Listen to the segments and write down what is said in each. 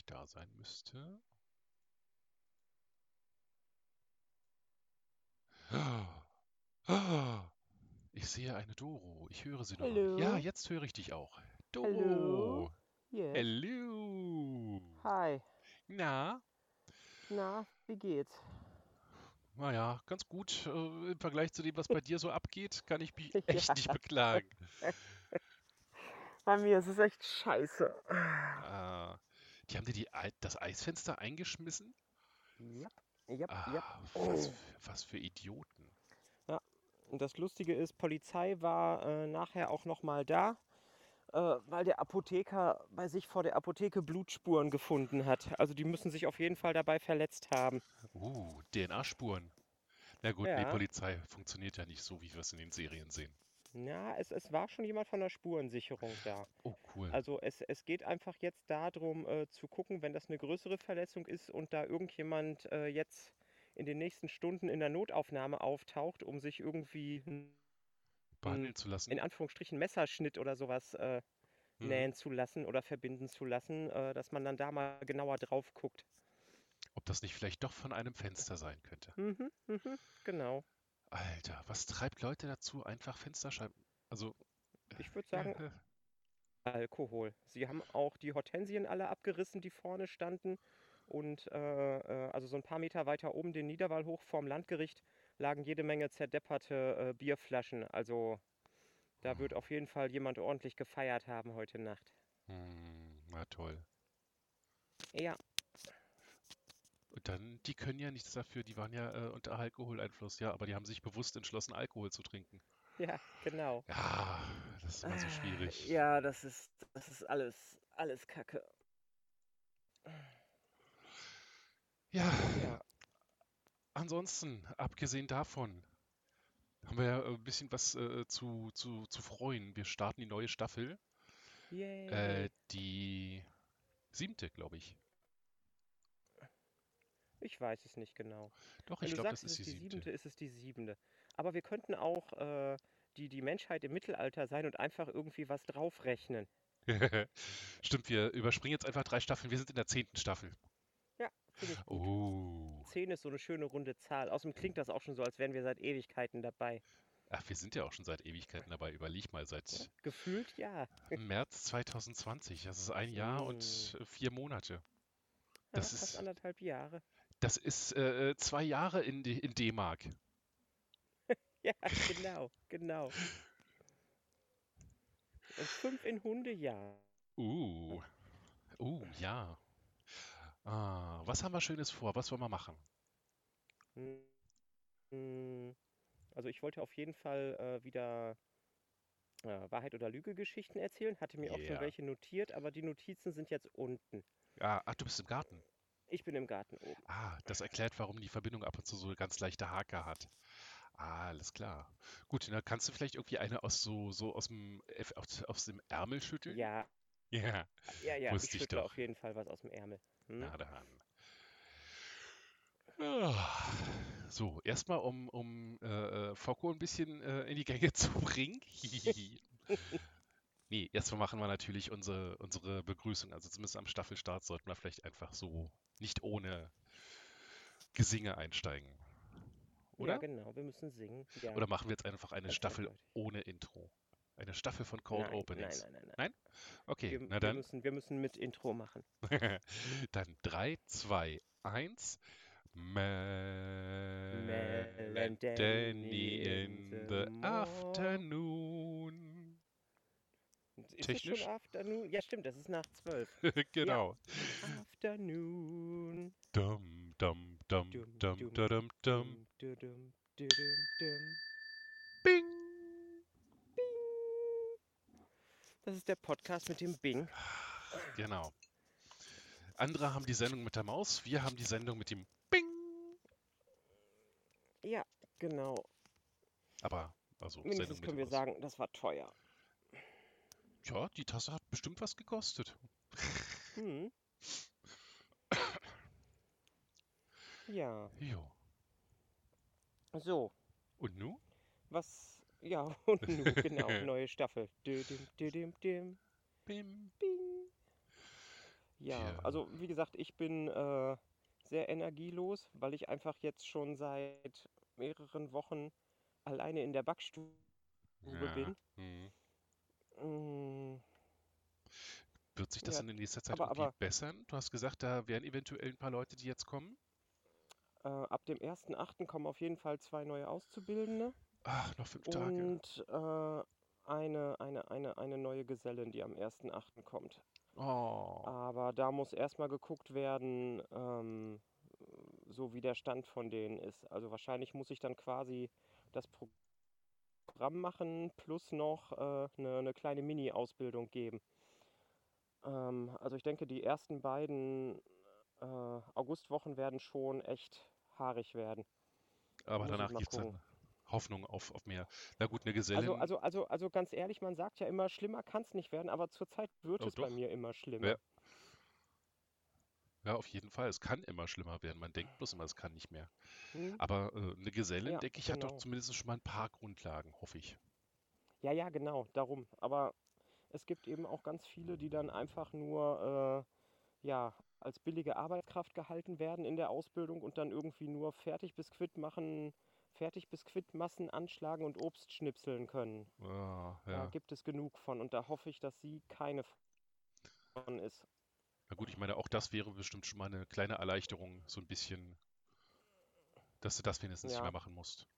gleich da sein müsste. Ich sehe eine Doro. Ich höre sie noch. Ja, jetzt höre ich dich auch. Doro. Hallo? Yes. Hello. Hi. Na, Na, wie geht's? naja, ganz gut. Äh, Im Vergleich zu dem, was bei dir so abgeht, kann ich mich Ja. echt nicht beklagen. Bei mir ist es echt scheiße. Die haben dir die, das Eisfenster eingeschmissen? Yep, yep, Ah, yep. was, Oh. für- was für Idioten. Und das Lustige ist, Polizei war äh, nachher auch noch mal da, äh, weil der Apotheker bei sich vor der Apotheke Blutspuren gefunden hat. Also die müssen sich auf jeden Fall dabei verletzt haben. Uh, DNA-Spuren. Na gut, Ja. Polizei funktioniert ja nicht so, wie wir es in den Serien sehen. Na, es, es war schon jemand von der Spurensicherung da. Oh, cool. Also es, es geht einfach jetzt darum äh, zu gucken, wenn das eine größere Verletzung ist und da irgendjemand äh, jetzt in den nächsten Stunden in der Notaufnahme auftaucht, um sich irgendwie Behandeln zu lassen. in Anführungsstrichen Messerschnitt oder sowas äh, Mhm. nähen zu lassen oder verbinden zu lassen, äh, dass man dann da mal genauer drauf guckt. Ob das nicht vielleicht doch von einem Fenster sein könnte. Mhm, mhm, genau. Alter, was treibt Leute dazu, einfach Fensterscheiben. Also. Ich würde sagen, äh, Alkohol. Sie haben auch die Hortensien alle abgerissen, die vorne standen. Und äh, äh, also so ein paar Meter weiter oben den Niederwall hoch vorm Landgericht lagen jede Menge zerdepperte äh, Bierflaschen. Also da wird auf jeden Fall jemand ordentlich gefeiert haben heute Nacht. hm, na toll. Ja, Und dann, die können ja nichts dafür, die waren ja äh, unter Alkoholeinfluss, ja, aber die haben sich bewusst entschlossen, Alkohol zu trinken. ja, genau. Ja, das ist immer so Ah, schwierig. Ja, das ist, das ist alles, alles Kacke. Ja, Ja. ansonsten, abgesehen davon, haben wir ja ein bisschen was äh, zu, zu, zu freuen. Wir starten die neue Staffel, Yay. äh, die siebte, glaube ich. Ich weiß es nicht genau. Doch, Wenn ich glaube, das ist die siebte. siebente, ist es die siebente. Aber wir könnten auch äh, die, die Menschheit im Mittelalter sein und einfach irgendwie was draufrechnen. Stimmt, wir überspringen jetzt einfach drei Staffeln. Wir sind in der zehnten Staffel. Ja, finde ich gut. Oh. Zehn ist so eine schöne runde Zahl. Außerdem klingt das auch schon so, als wären wir seit Ewigkeiten dabei. Ach, wir sind ja auch schon seit Ewigkeiten dabei. Überleg mal, seit Gefühlt ja. März 2020. Das ist ein Jahr und Mm. vier Monate. ja Das fast ist, anderthalb Jahre. Das ist äh, zwei Jahre in, in D-Mark. Ja, genau, genau. Und fünf in Hundejahr. Uh. Uh, ja. Ah, was haben wir Schönes vor? Was wollen wir machen? Mm, Also ich wollte auf jeden Fall äh, wieder äh, Wahrheit oder Lüge Geschichten erzählen. Hatte mir auch schon Yeah. welche notiert, aber die Notizen sind jetzt unten. Ah, ach, du bist im Garten. Ich bin im Garten oben. Ah, das erklärt, warum die Verbindung ab und zu so ganz leichte Haker hat. Ah, alles klar. Gut, dann kannst du vielleicht irgendwie eine aus so, so aus dem, aus, aus dem Ärmel schütteln? Ja, Ja, ja, ja. Wusste ich ich schüttle doch. auf jeden Fall was aus dem Ärmel. Hm? na dann. Ah, So, erstmal um, um äh, äh, Focko ein bisschen äh, in die Gänge zu bringen. Nee, erstmal machen wir natürlich unsere, unsere Begrüßung. Also zumindest am Staffelstart sollten wir vielleicht einfach so nicht ohne Gesinge einsteigen. Ja, Oder? genau. Wir müssen singen. Ja, Oder machen wir jetzt einfach eine ganz Staffel ohne Intro? Eine Staffel von Cold nein, Openings. Nein, nein, nein, nein. Okay, Wir, na wir, dann, müssen, wir müssen mit Intro machen. dann 3, 2, 1. Mel Mel and Danny in the morning. afternoon. Ist Technisch? Afternoon? Ja, stimmt, das ist nach zwölf. genau. Afternoon. Dum, dum, dum, Dum, dum, dum, dum, dum. Dum, dum, dum, dum. Bing! Bing. Das ist der Podcast mit dem Bing. Genau. Andere haben die Sendung mit der Maus, wir haben die Sendung mit dem Bing. Ja, genau. Aber, also, Sendung Wenigstens mit können wir Maus. sagen, das war teuer. Ja, die Tasse hat bestimmt was gekostet. Hm. Ja, Jo. so. Und nu? Was Ja, und nu, genau, neue Staffel. Düdim, düdim, dim, Bim. bing. Ja, Wir, also wie gesagt, ich bin äh, sehr energielos, weil ich einfach jetzt schon seit mehreren Wochen alleine in der Backstube ja. bin. hm. Mm, Wird sich das ja, in der nächsten Zeit aber, irgendwie aber bessern? Du hast gesagt, da wären eventuell ein paar Leute, die jetzt kommen. äh, ab dem 1.8. kommen auf jeden Fall zwei neue Auszubildende Ach, noch fünf Tage. und äh, eine, eine, eine, eine neue Gesellin, die am 1.8. kommt. Oh. Aber da muss erstmal geguckt werden, ähm, so wie der Stand von denen ist. Also wahrscheinlich muss ich dann quasi das Programm machen plus noch äh, eine, eine kleine Mini-Ausbildung geben. Ähm, also ich denke, die ersten beiden äh, Augustwochen werden schon echt haarig werden. Aber Muss danach gibt es dann Hoffnung auf, auf mehr. Na gut, eine Also, Gesellin. also, also, also ganz ehrlich, man sagt ja immer, schlimmer kann es nicht werden, aber zurzeit wird Oh, es bei doch. mir immer schlimmer. ja, auf jeden Fall. Es kann immer schlimmer werden. Man denkt bloß immer, es kann nicht mehr. Hm? Aber äh, eine Gesellin, Ja, denke ich, hat doch genau. zumindest schon mal ein paar Grundlagen, hoffe ich. Ja, ja, genau, darum. Aber es gibt eben auch ganz viele, die dann einfach nur äh, ja, als billige Arbeitskraft gehalten werden in der Ausbildung und dann irgendwie nur Fertig-Biskuit machen, Fertig-Biskuitmassen anschlagen und Obst schnipseln können. Da ja. gibt es genug von und da hoffe ich, dass sie keine von ist. Na gut, ich meine, auch das wäre bestimmt schon mal eine kleine Erleichterung, so ein bisschen, dass du das wenigstens nicht mehr Ja. machen musst.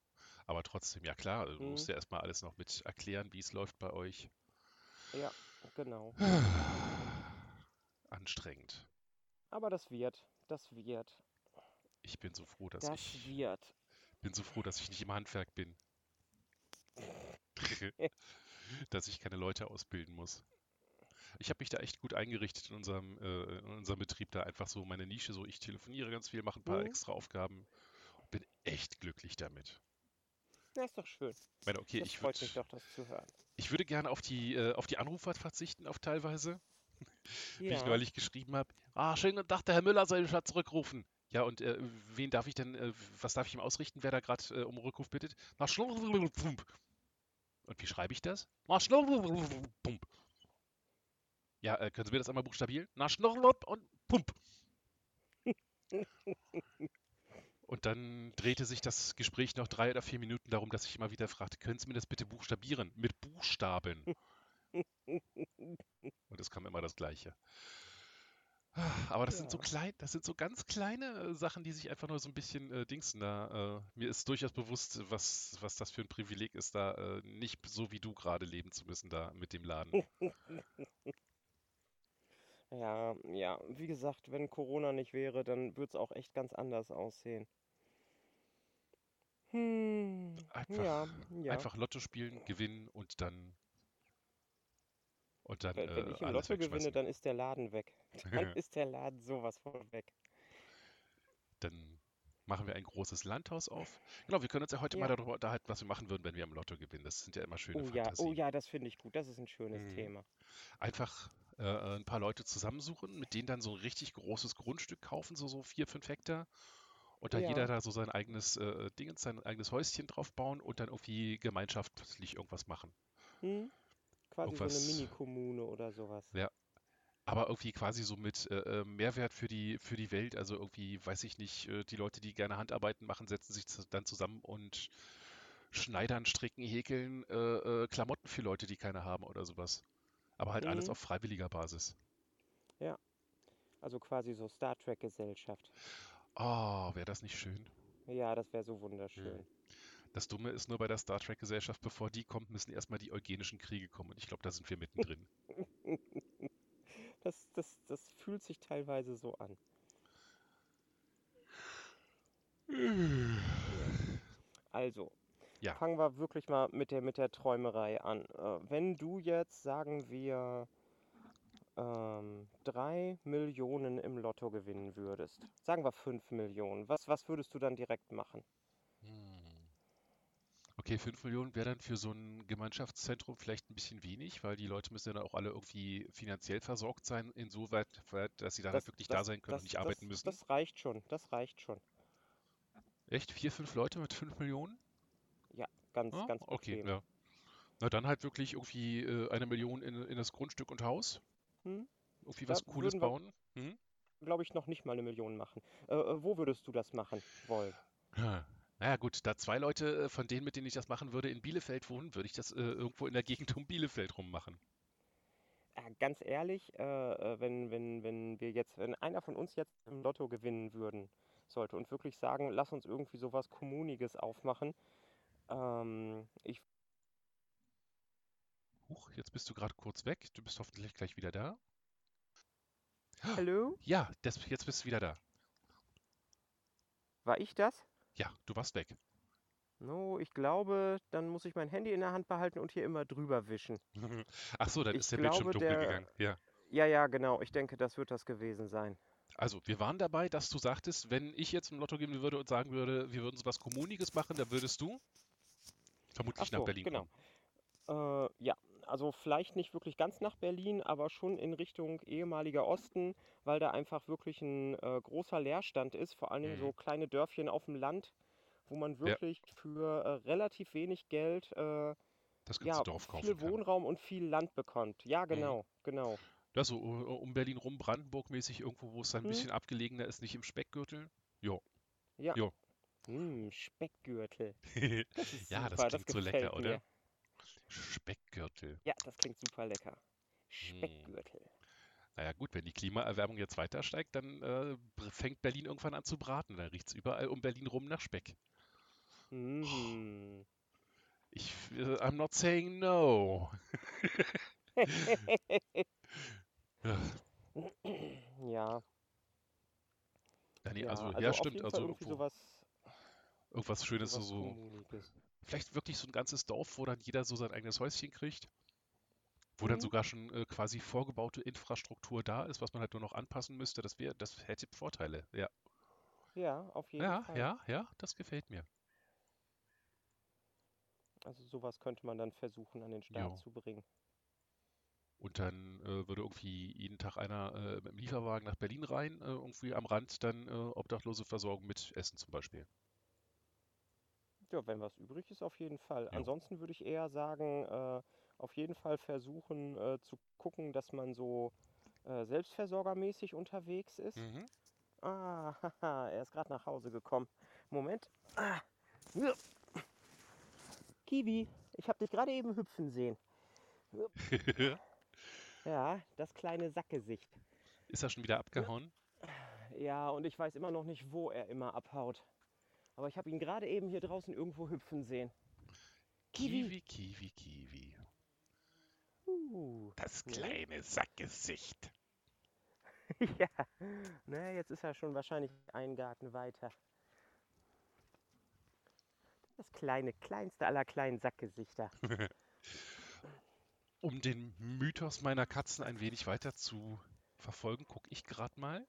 Aber trotzdem, ja klar, du musst Hm. ja erstmal alles noch mit erklären, wie es läuft bei euch. Ja, genau. Anstrengend. Aber das wird, das wird, Ich bin so froh, dass das ich wird. bin so froh, dass ich nicht im Handwerk bin. dass ich keine Leute ausbilden muss. Ich habe mich da echt gut eingerichtet in unserem, äh, in unserem Betrieb, da einfach so meine Nische, so ich telefoniere ganz viel, mache ein paar Hm? extra Aufgaben und bin echt glücklich damit. Ja, ist doch schön. Ich meine, okay, Das ich freut mich würde doch, das zu hören. ich würde gerne auf die, äh, auf die Anrufer verzichten, auf teilweise, wie ich neulich geschrieben habe. Ah, schönen guten Tag, der Herr Müller soll mich mal zurückrufen. Ja, und äh, wen darf ich denn, äh, was darf ich ihm ausrichten, wer da gerade äh, um Rückruf bittet? Na. Und wie schreibe ich das? Na. Ja, äh, können Sie mir das einmal buchstabieren? Na, Schlump und Pump. Und dann drehte sich das Gespräch noch drei oder vier Minuten darum, dass ich immer wieder fragte, können Sie mir das bitte buchstabieren? Mit Buchstaben. Und es kam immer das Gleiche. Aber das sind so Ja. klein, das sind so ganz kleine äh, Sachen, die sich einfach nur so ein bisschen äh, dingsen. Da, äh, mir ist durchaus bewusst, was, was das für ein Privileg ist, da äh, nicht so wie du gerade leben zu müssen, da mit dem Laden. Ja, ja, wie gesagt, wenn Corona nicht wäre, dann würde es auch echt ganz anders aussehen. Hm, Einfach, ja, ja. einfach Lotto spielen, gewinnen und dann und dann Wenn, wenn äh, ich im alles Lotto gewinne, dann ist der Laden weg. Dann ist der Laden sowas von weg. Dann machen wir ein großes Landhaus auf. Genau, wir können uns ja heute mal Ja. darüber unterhalten, was wir machen würden, wenn wir im Lotto gewinnen. Das sind ja immer schöne Oh ja, oh Fantasien. ja, das finde ich gut. Das ist ein schönes Mhm. Thema. Einfach äh, ein paar Leute zusammensuchen, mit denen dann so ein richtig großes Grundstück kaufen, so, so vier, fünf Hektar. Und da jeder Ja, da so sein eigenes äh, Ding, sein eigenes Häuschen drauf bauen und dann irgendwie gemeinschaftlich irgendwas machen. hm? Quasi so eine Irgendwas, Mini-Kommune oder sowas. ja, aber irgendwie quasi so mit äh, äh, Mehrwert für die, für die Welt. Also irgendwie, weiß ich nicht, äh, die Leute, die gerne Handarbeiten machen, setzen sich dann zusammen und schneidern, stricken, häkeln äh, äh, Klamotten für Leute, die keine haben oder sowas. Aber halt alles Hm? auf freiwilliger Basis. Ja, also quasi so Star Trek-Gesellschaft. Oh, wäre das nicht schön? Ja, das wäre so wunderschön. Das Dumme ist nur bei der Star Trek-Gesellschaft, bevor die kommt, müssen erstmal die eugenischen Kriege kommen. Und ich glaube, da sind wir mittendrin. Das, das, das fühlt sich teilweise so an. Also, Ja, fangen wir wirklich mal mit der, mit der Träumerei an. Äh, wenn du jetzt, sagen wir, ähm, drei Millionen im Lotto gewinnen würdest, sagen wir fünf Millionen, was, was würdest du dann direkt machen? Hm. Okay, 5 Millionen wäre dann für so ein Gemeinschaftszentrum vielleicht ein bisschen wenig, weil die Leute müssen ja dann auch alle irgendwie finanziell versorgt sein, insoweit, weit, dass sie dann halt Das, wirklich da das, sein können und das, nicht arbeiten müssen. das reicht schon, das reicht schon. Echt? Vier, fünf Leute mit 5 Millionen? Ja, ganz, Ah, ganz okay, bequem. ja. Na dann halt wirklich irgendwie äh, eine Million in, in das Grundstück und Haus. Hm? Irgendwie Da was Cooles bauen. Hm? Glaube ich, noch nicht mal eine Million machen. Äh, äh, wo würdest du das machen wollen? Ja. Naja gut, da zwei Leute äh, von denen, mit denen ich das machen würde, in Bielefeld wohnen, würde ich das äh, irgendwo in der Gegend um Bielefeld rummachen. Ja, ganz ehrlich, äh, äh, wenn, wenn, wenn wir jetzt, wenn einer von uns jetzt im Lotto gewinnen würden sollte und wirklich sagen, lass uns irgendwie sowas Kommuniges aufmachen, ähm, ich Huch, jetzt bist du gerade kurz weg. Du bist hoffentlich gleich wieder da. Hallo? Ja, das, jetzt bist du wieder da. War ich das? Ja, du warst weg. No, ich glaube, dann muss ich mein Handy in der Hand behalten und hier immer drüber wischen. Ach so, dann Ich ist der Bildschirm dunkel der- gegangen. Ja. Ja, ja, genau. Ich denke, das wird das gewesen sein. Also, wir waren dabei, dass du sagtest, wenn ich jetzt im Lotto geben würde und sagen würde, wir würden so was Kommuniges machen, dann würdest du vermutlich Ach nach so, Berlin genau. Äh, ja, also vielleicht nicht wirklich ganz nach Berlin, aber schon in Richtung ehemaliger Osten, weil da einfach wirklich ein äh, großer Leerstand ist, vor allen Dingen Mhm. so kleine Dörfchen auf dem Land, wo man wirklich für äh, relativ wenig Geld äh, Das ganze ja, Dorf kaufen viel kann. Wohnraum und viel Land bekommt. Ja, genau, genau. Ja, so um Berlin rum, Brandenburg-mäßig irgendwo, wo es dann ein Mhm. bisschen abgelegener ist, nicht im Speckgürtel. Jo. Ja. Jo. Hm, Speckgürtel. Das ist Ja, das super, klingt so gefällt lecker, oder? mir. Speckgürtel. Ja, das klingt super lecker. Hm. Speckgürtel. Naja gut, wenn die Klimaerwärmung jetzt weiter steigt, dann äh, fängt Berlin irgendwann an zu braten. Dann riecht es überall um Berlin rum nach Speck. Mhm. Ich, äh, I'm not saying no. Ja, Ja, ja, nee, ja, also, also ja, auf stimmt. Also sowas, irgendwas Schönes, so, sowas so, vielleicht wirklich so ein ganzes Dorf, wo dann jeder so sein eigenes Häuschen kriegt. Wo dann Mhm. sogar schon äh, quasi vorgebaute Infrastruktur da ist, was man halt nur noch anpassen müsste. Das wäre, das hätte Vorteile. Ja, Ja, auf jeden ja, Fall. ja, ja, das gefällt mir. Also sowas könnte man dann versuchen an den Start Jo. zu bringen. Und dann äh, würde irgendwie jeden Tag einer äh, mit dem Lieferwagen nach Berlin rein, äh, irgendwie am Rand dann äh, Obdachlose versorgen mit Essen zum Beispiel. Ja, wenn was übrig ist, auf jeden Fall. Jo. Ansonsten würde ich eher sagen, äh, auf jeden Fall versuchen äh, zu gucken, dass man so äh, selbstversorgermäßig unterwegs ist. Mhm. Ah, haha, er ist gerade nach Hause gekommen. Moment. Ah. Ja. Kiwi, ich habe dich gerade eben hüpfen sehen. Ja, das kleine Sackgesicht. Ist er schon wieder abgehauen? Ja, und ich weiß immer noch nicht, wo er immer abhaut. Aber ich habe ihn gerade eben hier draußen irgendwo hüpfen sehen. Kiwi, Kiwi, Kiwi. Uh, Das Ja. kleine Sackgesicht. ja, na, jetzt ist er schon wahrscheinlich einen Garten weiter. Das kleine, kleinste aller kleinen Sackgesichter. Um den Mythos meiner Katzen ein wenig weiter zu verfolgen, gucke ich gerade mal.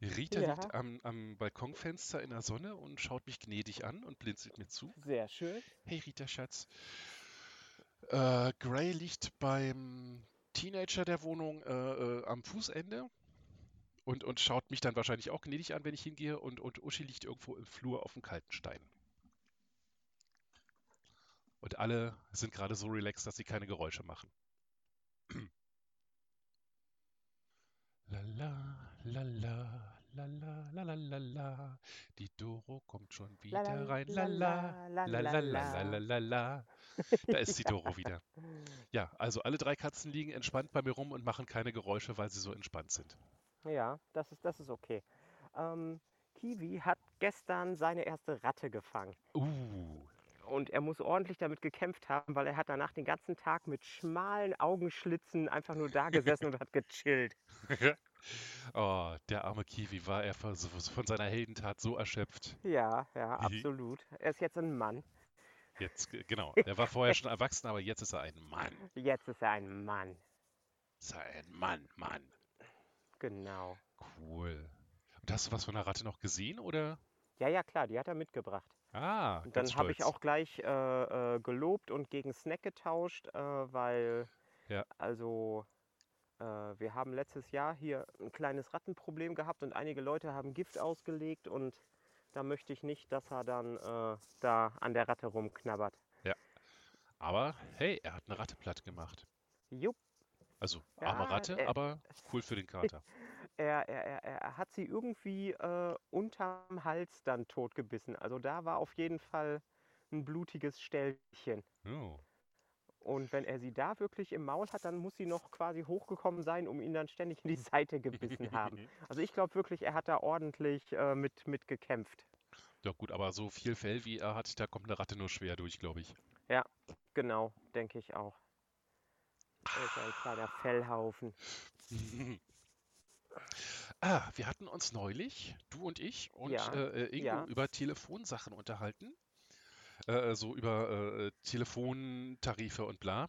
Rita Ja. liegt am, am Balkonfenster in der Sonne und schaut mich gnädig an und blinzelt mir zu. Sehr schön. Hey Rita, Schatz. Äh, Gray liegt beim Teenager der Wohnung äh, äh, am Fußende und, und schaut mich dann wahrscheinlich auch gnädig an, wenn ich hingehe. Und, und Uschi liegt irgendwo im Flur auf dem kalten Stein. Und alle sind gerade so relaxed, dass sie keine Geräusche machen. Lala, lala, lala, lala, lala. Die Doro kommt schon wieder Lala, rein. lala, Lala, lala, lala, lala, lala. Da ist die Doro wieder. Ja, also alle drei Katzen liegen entspannt bei mir rum und machen keine Geräusche, weil sie so entspannt sind. Ja, das ist, das ist okay. Ähm, Kiwi hat gestern seine erste Ratte gefangen. Uh, Und er muss ordentlich damit gekämpft haben, weil er hat danach den ganzen Tag mit schmalen Augenschlitzen einfach nur da gesessen und hat gechillt. Oh, der arme Kiwi war er von, von seiner Heldentat so erschöpft. Ja, ja, absolut. Er ist jetzt ein Mann. Jetzt, ge- genau, er war vorher schon erwachsen, aber jetzt ist er ein Mann. Jetzt ist er ein Mann. Ist er ein Mann, Mann. Genau. Cool. Und hast du was von der Ratte noch gesehen, oder? Ja, ja, klar, die hat er mitgebracht. Ah, Und dann habe ich auch gleich äh, äh, gelobt und gegen Snack getauscht, äh, weil Ja. also wir haben letztes Jahr hier ein kleines Rattenproblem gehabt und einige Leute haben Gift ausgelegt und da möchte ich nicht, dass er dann äh, da an der Ratte rumknabbert. Aber hey, er hat eine Ratte platt gemacht. Jupp. Also arme Ja, Ratte, äh, aber cool für den Kater. Er, er, er, er hat sie irgendwie äh, unterm Hals dann totgebissen. Also da war auf jeden Fall ein blutiges Ställchen. Oh. Und wenn er sie da wirklich im Maul hat, dann muss sie noch quasi hochgekommen sein, um ihn dann ständig in die Seite gebissen haben. Also ich glaube wirklich, er hat da ordentlich äh, mit, mit gekämpft. Ja gut, aber so viel Fell wie er hat, da kommt eine Ratte nur schwer durch, glaube ich. Genau, denke ich auch. Er ist ein kleiner Fellhaufen. Ah, wir hatten uns neulich, du und ich und Ja, äh, äh, Ingo, ja. über Telefonsachen unterhalten. Äh, so über äh, Telefontarife und bla.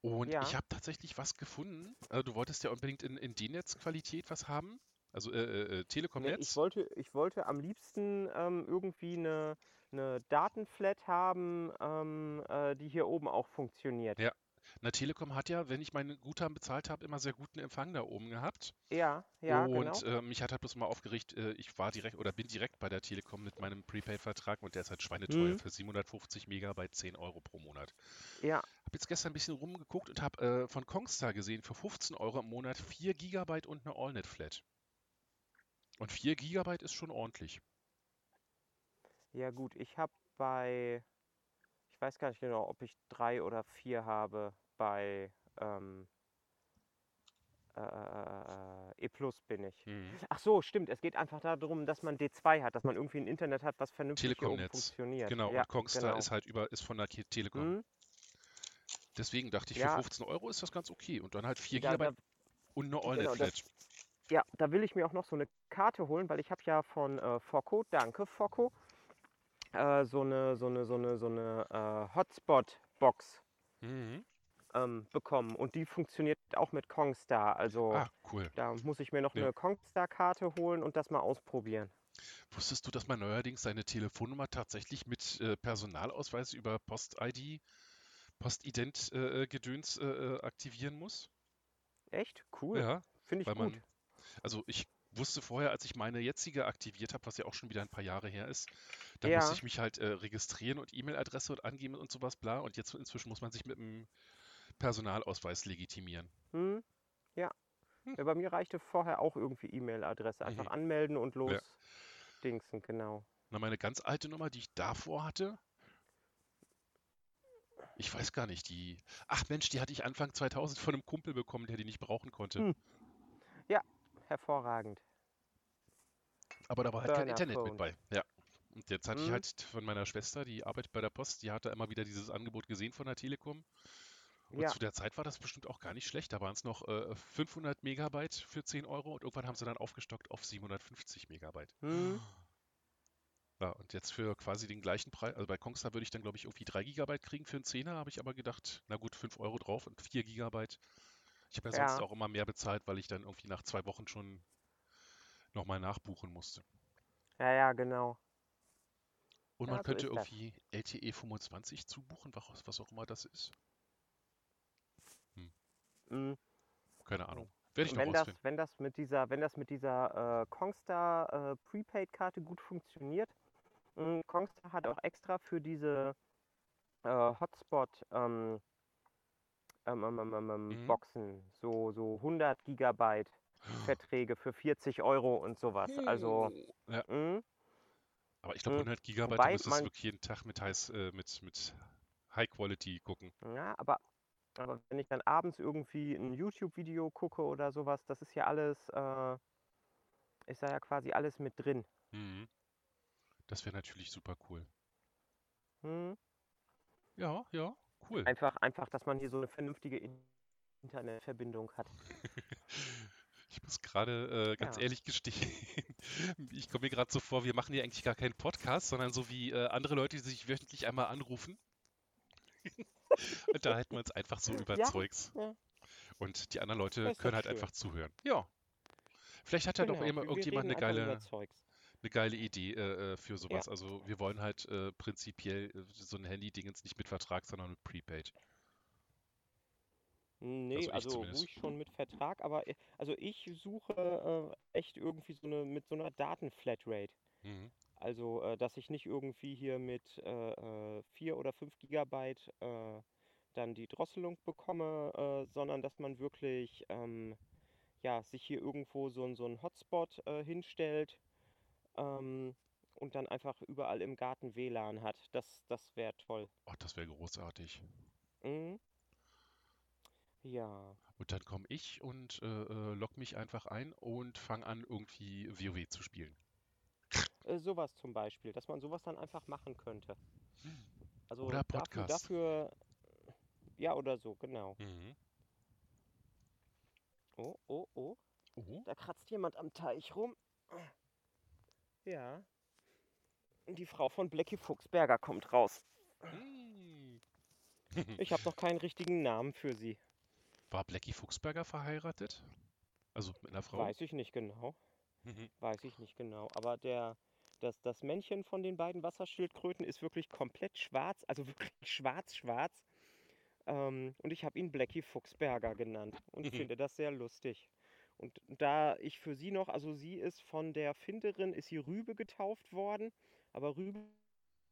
Und Ja. ich habe tatsächlich was gefunden. Äh, du wolltest ja unbedingt in, in D-Netz-Qualität was haben. Also äh, äh, äh, Nee, Telekom-Netz. ich wollte, ich wollte am liebsten ähm, irgendwie eine, eine Datenflat haben, ähm, äh, die hier oben auch funktioniert. Ja. Na, Telekom hat ja, wenn ich meine Guthaben bezahlt habe, immer sehr guten Empfang da oben gehabt. Ja, ja, genau. Und äh, mich hat halt bloß mal aufgeregt, äh, ich war direkt oder bin direkt bei der Telekom mit meinem Prepaid-Vertrag und der ist halt schweineteuer Mhm. für 750 Megabyte 10 Euro pro Monat. Ja, Habe jetzt gestern ein bisschen rumgeguckt und habe äh, von Kongstar gesehen, für 15 Euro im Monat 4 Gigabyte und eine AllNet-Flat. Und 4 Gigabyte ist schon ordentlich. ja gut, ich habe bei, weiß gar nicht genau, ob ich drei oder vier habe bei ähm, äh, äh, E Plus bin ich. Mhm. Ach so, stimmt. Es geht einfach darum, dass man D2 hat, dass man irgendwie ein Internet hat, was vernünftig funktioniert. Genau, Ja, und Kongstar genau. ist halt über, ist von der Telekom. Hm? Deswegen dachte ich, Ja. für 15 Euro ist das ganz okay. Und dann halt 4 Da, da, Gigabyte und eine genau, AllNet-Flat. das, ja, da will ich mir auch noch so eine Karte holen, weil ich habe ja von äh, Focco, danke Focco, äh, so eine, so eine, so eine, so eine äh, Hotspot-Box Mhm. ähm, bekommen. Und die funktioniert auch mit Kongstar. Also Ah, cool. da muss ich mir noch Ja. eine Kongstar-Karte holen und das mal ausprobieren. Wusstest du, dass man neuerdings seine Telefonnummer tatsächlich mit äh, Personalausweis über Post-ID, Postident-Gedöns äh, äh, aktivieren muss? Echt? Cool. Ja, Finde ich gut. man, also ich wusste vorher, als ich meine jetzige aktiviert habe, was ja auch schon wieder ein paar Jahre her ist, da musste Ja. ich mich halt äh, registrieren und E-Mail-Adresse und angeben und sowas, bla. Und jetzt inzwischen muss man sich mit einem Personalausweis legitimieren. Hm? Ja. Hm. ja. Bei mir reichte vorher auch irgendwie E-Mail-Adresse. Einfach Mhm. anmelden und los Ja. dingsen, genau. Na, meine ganz alte Nummer, die ich davor hatte, ich weiß gar nicht, die, ach Mensch, die hatte ich Anfang 2000 von einem Kumpel bekommen, der die nicht brauchen konnte. Hm. Hervorragend. Aber da war halt kein Internet mit bei. Ja. Und jetzt hatte ich Mhm. halt von meiner Schwester, die arbeitet bei der Post, die hatte immer wieder dieses Angebot gesehen von der Telekom. Und Ja. zu der Zeit war das bestimmt auch gar nicht schlecht. Da waren es noch äh, 500 Megabyte für 10 Euro und irgendwann haben sie dann aufgestockt auf 750 Megabyte. Hm? Ja, und jetzt für quasi den gleichen Preis, also bei Kongstar würde ich dann glaube ich irgendwie 3 Gigabyte kriegen für einen Zehner, habe ich aber gedacht, na gut, 5 Euro drauf und 4 Gigabyte. Ich habe ja sonst Ja. auch immer mehr bezahlt, weil ich dann irgendwie nach zwei Wochen schon nochmal nachbuchen musste. Ja, ja, genau. Und Ja, man so könnte ist das. irgendwie LTE 25 zubuchen, was, auch immer das ist. Hm. Keine Ahnung. Werde ich noch Wenn das, wenn das mit dieser, wenn das mit dieser äh, Kongstar äh, Prepaid-Karte gut funktioniert, mh, Kongstar hat auch extra für diese äh, Hotspot ähm, ähm, ähm, ähm, ähm, Mhm. Boxen so, so 100 Gigabyte Verträge für 40 Euro und sowas. Also, Ja, mh, aber ich glaube, Mhm. 100 Gigabyte, Wobei du müsstest man- wirklich jeden Tag mit, heiß, äh, mit, mit High Quality gucken. ja, aber, aber wenn ich dann abends irgendwie ein YouTube-Video gucke oder sowas, das ist ja alles, äh, ist da ja quasi alles mit drin. Mhm. Das wäre natürlich super cool. Hm? Ja, ja, cool. Einfach, einfach, dass man hier so eine vernünftige In- Internetverbindung hat. Ich muss gerade äh, ganz Ja. ehrlich gestehen, ich komme mir gerade so vor, wir machen hier eigentlich gar keinen Podcast, sondern so wie äh, andere Leute, die sich wöchentlich einmal anrufen. Und da halten wir uns einfach so über Ja, Zeugs. ja. Und die anderen Leute können doch halt schön. einfach zuhören. Ja. Vielleicht hat ja doch Genau, immer wir irgendjemand eine geile. Eine geile Idee äh, äh, für sowas. Also wir wollen halt äh, prinzipiell äh, so ein Handy-Dingens nicht mit Vertrag, sondern mit Prepaid. Nee, Also also zumindest. ruhig schon mit Vertrag, aber i- also ich suche äh, echt irgendwie so eine mit so einer Datenflatrate. Mhm. Also, äh, dass ich nicht irgendwie hier mit äh, äh, 4 oder 5 Gigabyte äh, dann die Drosselung bekomme, äh, sondern dass man wirklich ähm, ja, sich hier irgendwo so, ein- so ein Hotspot äh, hinstellt ähm, und dann einfach überall im Garten WLAN hat. Das, das wäre toll. Oh, das wäre großartig. Mhm. Ja, Und dann komme ich und äh, äh, log mich einfach ein und fange an, irgendwie WoW zu spielen. äh, sowas zum Beispiel, dass man sowas dann einfach machen könnte. Also Oder dafür, Podcast. dafür, ja, oder so, genau. Mhm. Oh, oh, oh, Oh, da kratzt jemand am Teich rum. Ja. Die Frau von Blackie Fuchsberger kommt raus. mm. Ich habe noch keinen richtigen Namen für sie. War Blackie Fuchsberger verheiratet? Also mit einer Frau? Weiß ich nicht genau. Mhm. Weiß ich nicht genau. Aber der, das, das Männchen von den beiden Wasserschildkröten ist wirklich komplett schwarz, also wirklich schwarz-schwarz. Ähm, und ich habe ihn Blackie Fuchsberger genannt und Mhm. finde das sehr lustig. Und da ich für sie noch, also sie ist von der Finderin, ist sie Rübe getauft worden, aber Rübe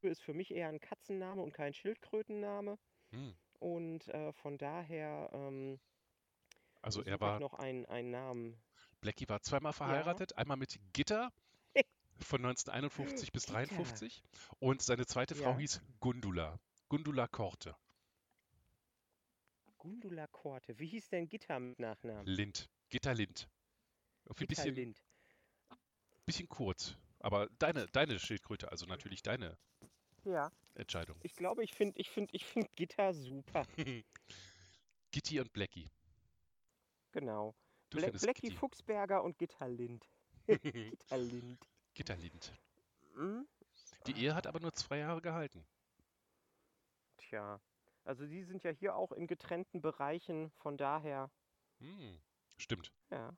ist für mich eher ein Katzenname und kein Schildkrötenname. Hm. Und äh, von daher ähm, Also er war, noch einen, einen Namen. Blackie war zweimal verheiratet, einmal mit Gitter von 1951 bis Gitter. 53 und seine zweite Frau Ja. hieß Gundula. Gundula Korte. Gundula Korte. Wie hieß denn Gitter mit Nachnamen? Lind. Gitter Lind. Irgendwie ein bisschen, bisschen kurz. Aber deine, deine Schildkröte, also natürlich deine Ja, Entscheidung. ich glaube, ich finde ich find, ich find Gitter super. Gitti und Blackie. Genau. Du Bla Blackie Gitti. Fuchsberger und Gitter Lind. Gitter Lind. Gitter Lind. Hm? Die Ehe hat aber nur zwei Jahre gehalten. Tja. Also die sind ja hier auch in getrennten Bereichen, von daher, Hm. Stimmt. ja.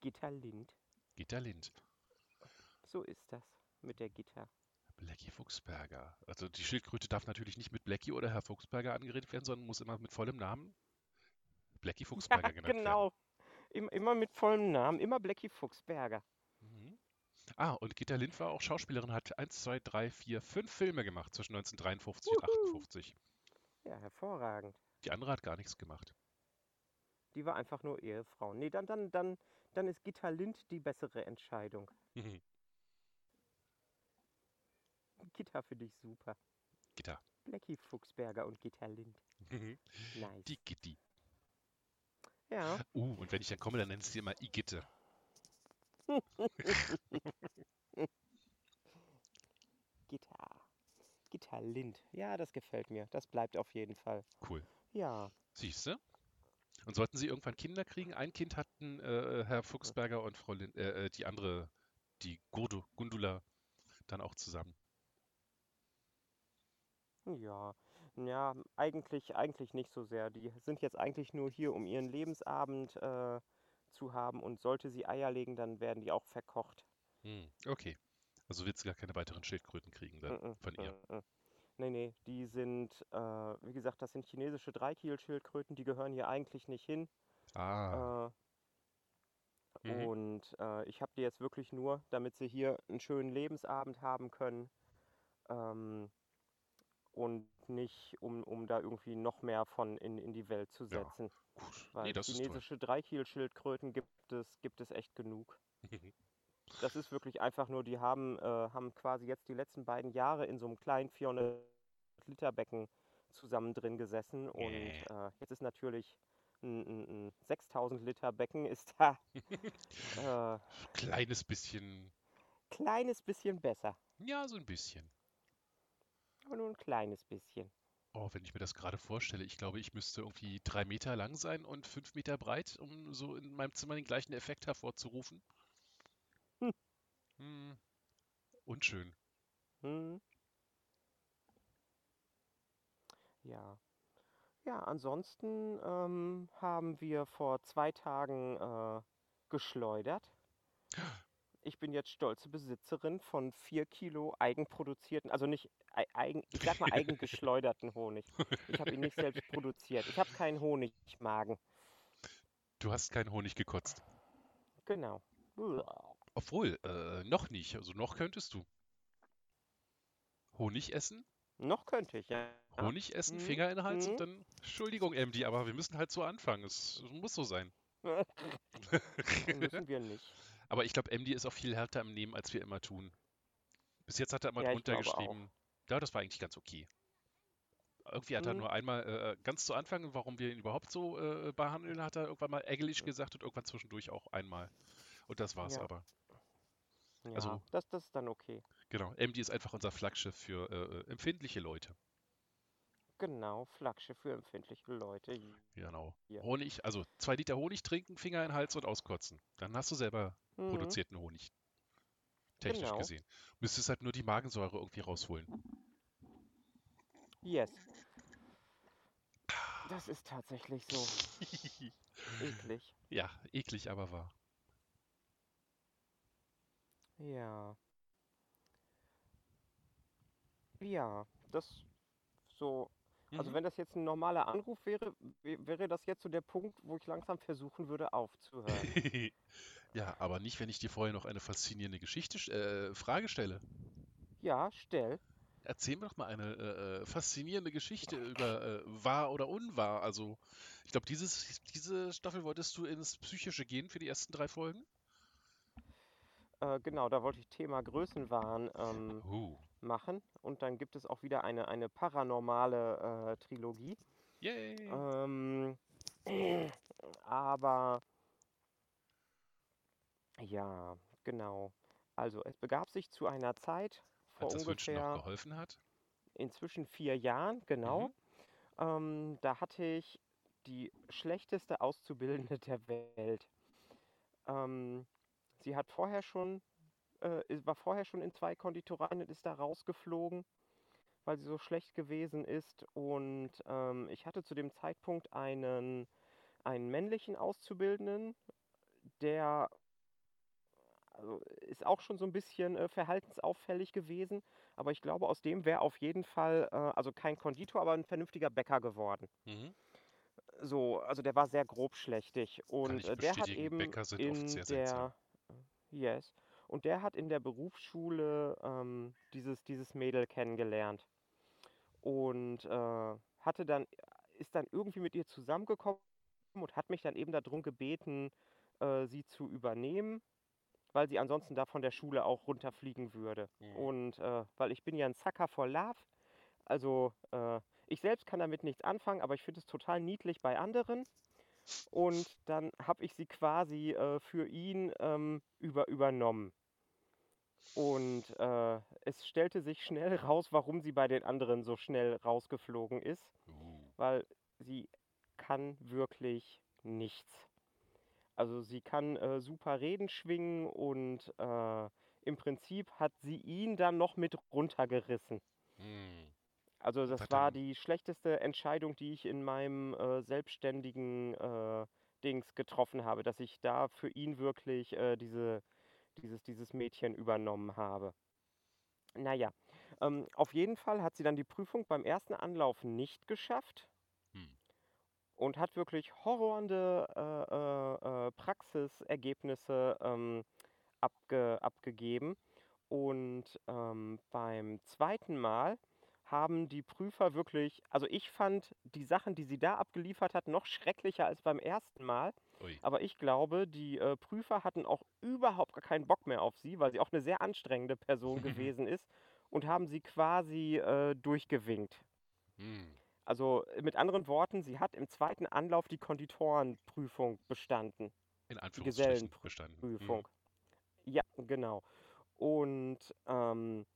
Gitter Lind. Gitter Lind. So ist das mit der Gitter. Blackie Fuchsberger. Also die Schildkröte darf natürlich nicht mit Blackie oder Herr Fuchsberger angeredet werden, sondern muss immer mit vollem Namen Blackie Fuchsberger Ja, genannt werden. genau. Im, immer mit vollem Namen, immer Blackie Fuchsberger. Mhm. Ah, und Gitta Lind war auch Schauspielerin, hat 1, 2, 3, 4, 5 Filme gemacht zwischen 1953 und Wuhu. 58. Ja, hervorragend. Die andere hat gar nichts gemacht. Die war einfach nur Ehefrau. Nee, dann, dann, dann, dann ist Gitta Lind die bessere Entscheidung. Gitta finde ich super. Gitta. Blackie Fuchsberger und Gitta Lind. Nice. Die Gitti. Ja, Uh, und wenn ich dann komme, dann nennst du sie immer Igitte. Gitta. Gitta Lind. Ja, das gefällt mir. Das bleibt auf jeden Fall. Cool. Ja. Siehst du? Und sollten sie irgendwann Kinder kriegen, ein Kind hatten äh, Herr Fuchsberger und Frau Lind, äh, äh, die andere, die Gurdu, Gundula, dann auch zusammen. Ja. Ja, eigentlich, eigentlich nicht so sehr. Die sind jetzt eigentlich nur hier, um ihren Lebensabend äh, zu haben. Und sollte sie Eier legen, dann werden die auch verkocht. Hm, okay. Also willst du gar keine weiteren Schildkröten kriegen dann Mm, mm, von ihr. mm. Nee, nee, die sind, äh, wie gesagt, das sind chinesische Dreikielschildkröten, die gehören hier eigentlich nicht hin. Ah, Äh, mhm. Und äh, ich habe die jetzt wirklich nur, damit sie hier einen schönen Lebensabend haben können. Ähm, und nicht, um, um da irgendwie noch mehr von in, in die Welt zu Ja. setzen. gut. Weil Nee, das chinesische Dreikielschildkröten gibt es, gibt es echt genug. Das ist wirklich einfach nur, die haben, äh, haben quasi jetzt die letzten beiden Jahre in so einem kleinen 400 Liter Becken zusammen drin gesessen. Und äh, jetzt ist natürlich ein, ein, ein 6000 Liter Becken ist da äh, Kleines bisschen, kleines bisschen besser. ja, so ein bisschen. Aber nur ein kleines bisschen. Oh, wenn ich mir das gerade vorstelle, ich glaube, ich müsste irgendwie drei Meter lang sein und fünf Meter breit, um so in meinem Zimmer den gleichen Effekt hervorzurufen. Hm. Unschön. Hm. Ja. Ja, ansonsten ähm, haben wir vor zwei Tagen äh, geschleudert. Ich bin jetzt stolze Besitzerin von vier Kilo eigenproduzierten, also nicht ei- eigen, ich sag mal eigengeschleuderten Honig. Ich habe ihn nicht selbst produziert. Ich habe keinen Honigmagen. Du hast keinen Honig gekotzt. Genau. Obwohl, äh, noch nicht. Also noch könntest du. Honig essen? Noch könnte ich, ja. Honig essen, Mhm. Finger in den Hals und Mhm. dann, Entschuldigung, MD, aber wir müssen halt so anfangen. Es muss so sein. Müssen wir nicht. aber ich glaube, MD ist auch viel härter im Nehmen, als wir immer tun. Bis jetzt hat er immer Ja, drunter geschrieben. Ja, das war eigentlich ganz okay. Irgendwie hat er Mhm. nur einmal, äh, ganz zu Anfang, warum wir ihn überhaupt so äh, behandeln, hat er irgendwann mal Englisch gesagt und irgendwann zwischendurch auch einmal. Und das war's Ja. aber. Ja, Also- das, das ist dann okay. Genau, MD ist einfach unser Flaggschiff für äh, äh, empfindliche Leute. Genau, Flaggschiff für empfindliche Leute. Genau. Ja. Honig, also zwei Liter Honig trinken, Finger in den Hals und auskotzen. Dann hast du selber Mhm. produzierten Honig. Technisch Genau. gesehen. Müsstest halt nur die Magensäure irgendwie rausholen. Yes. Das ist tatsächlich so eklig. ja, eklig, aber wahr. Ja. Ja, das so. Also Mhm. wenn das jetzt ein normaler Anruf wäre, wä- wäre das jetzt so der Punkt, wo ich langsam versuchen würde aufzuhören. ja, aber nicht, wenn ich dir vorher noch eine faszinierende Geschichte, äh, Frage stelle. Ja, stell. Erzähl mir doch mal eine äh, äh, faszinierende Geschichte über äh, wahr oder unwahr. Also, ich glaube, dieses, diese Staffel wolltest du ins Psychische gehen für die ersten drei Folgen? Äh, genau, da wollte ich Thema Größenwahn ähm, Uh, machen. Und dann gibt es auch wieder eine, eine paranormale äh, Trilogie. yay! Ähm, aber ja, genau. Also es begab sich zu einer Zeit vor Als das Wünschen noch ungefähr geholfen hat. inzwischen vier Jahren, genau. Mhm. Ähm, da hatte ich die schlechteste Auszubildende der Welt. Ähm, sie hat vorher schon, äh, war vorher schon in zwei Konditoreien und ist da rausgeflogen, weil sie so schlecht gewesen ist. Und ähm, ich hatte zu dem Zeitpunkt einen, einen männlichen Auszubildenden, der also ist auch schon so ein bisschen äh, verhaltensauffällig gewesen, aber ich glaube, aus dem wäre auf jeden Fall, äh, also kein Konditor, aber ein vernünftiger Bäcker geworden. Mhm. So, also der war sehr grobschlächtig und äh, der hat eben Bäcker sind in oft sehr der. Yes, und der hat in der Berufsschule ähm, dieses, dieses Mädel kennengelernt und äh, hatte dann, ist dann irgendwie mit ihr zusammengekommen und hat mich dann eben darum gebeten, äh, sie zu übernehmen, weil sie ansonsten da von der Schule auch runterfliegen würde. Mhm. Und äh, weil ich bin ja ein Sucker for Love, also äh, ich selbst kann damit nichts anfangen, aber ich finde es total niedlich bei anderen. Und dann habe ich sie quasi äh, für ihn ähm, über, übernommen. Und äh, es stellte sich schnell raus, warum sie bei den anderen so schnell rausgeflogen ist, Uh. weil sie kann wirklich nichts. Also sie kann äh, super Reden schwingen und äh, im Prinzip hat sie ihn dann noch mit runtergerissen. Hm. Also das hat war die schlechteste Entscheidung, die ich in meinem äh, selbstständigen äh, Dings getroffen habe, dass ich da für ihn wirklich äh, diese, dieses, dieses Mädchen übernommen habe. Naja, ähm, auf jeden Fall hat sie dann die Prüfung beim ersten Anlauf nicht geschafft Hm. und hat wirklich horrende äh, äh, äh, Praxisergebnisse ähm, abge abgegeben. Und ähm, beim zweiten Mal haben die Prüfer wirklich, also ich fand die Sachen, die sie da abgeliefert hat, noch schrecklicher als beim ersten Mal. Ui. Aber ich glaube, die äh, Prüfer hatten auch überhaupt gar keinen Bock mehr auf sie, weil sie auch eine sehr anstrengende Person gewesen ist und haben sie quasi äh, durchgewinkt. Hm. Also äh, mit anderen Worten, sie hat im zweiten Anlauf die Konditorenprüfung bestanden. In Anführungsstrichen Gesellenprüfung. bestanden. Prüfung. Ja, genau. Und ähm,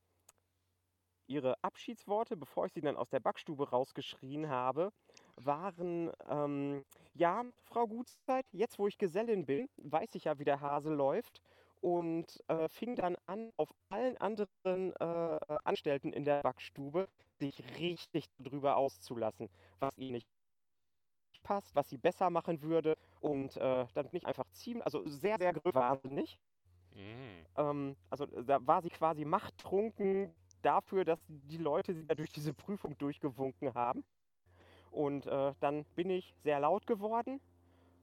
ihre Abschiedsworte, bevor ich sie dann aus der Backstube rausgeschrien habe, waren, ähm, ja, Frau Gutszeit, jetzt wo ich Gesellin bin, weiß ich ja, wie der Hase läuft und äh, fing dann an, auf allen anderen äh, Anstellten in der Backstube sich richtig drüber auszulassen, was ihnen nicht passt, was sie besser machen würde. Und äh, dann bin ich einfach ziemlich, also sehr, sehr wahnsinnig. Hm. Hm. Ähm, also da war sie quasi machttrunken dafür, dass die Leute sie da durch diese Prüfung durchgewunken haben. Und äh, dann bin ich sehr laut geworden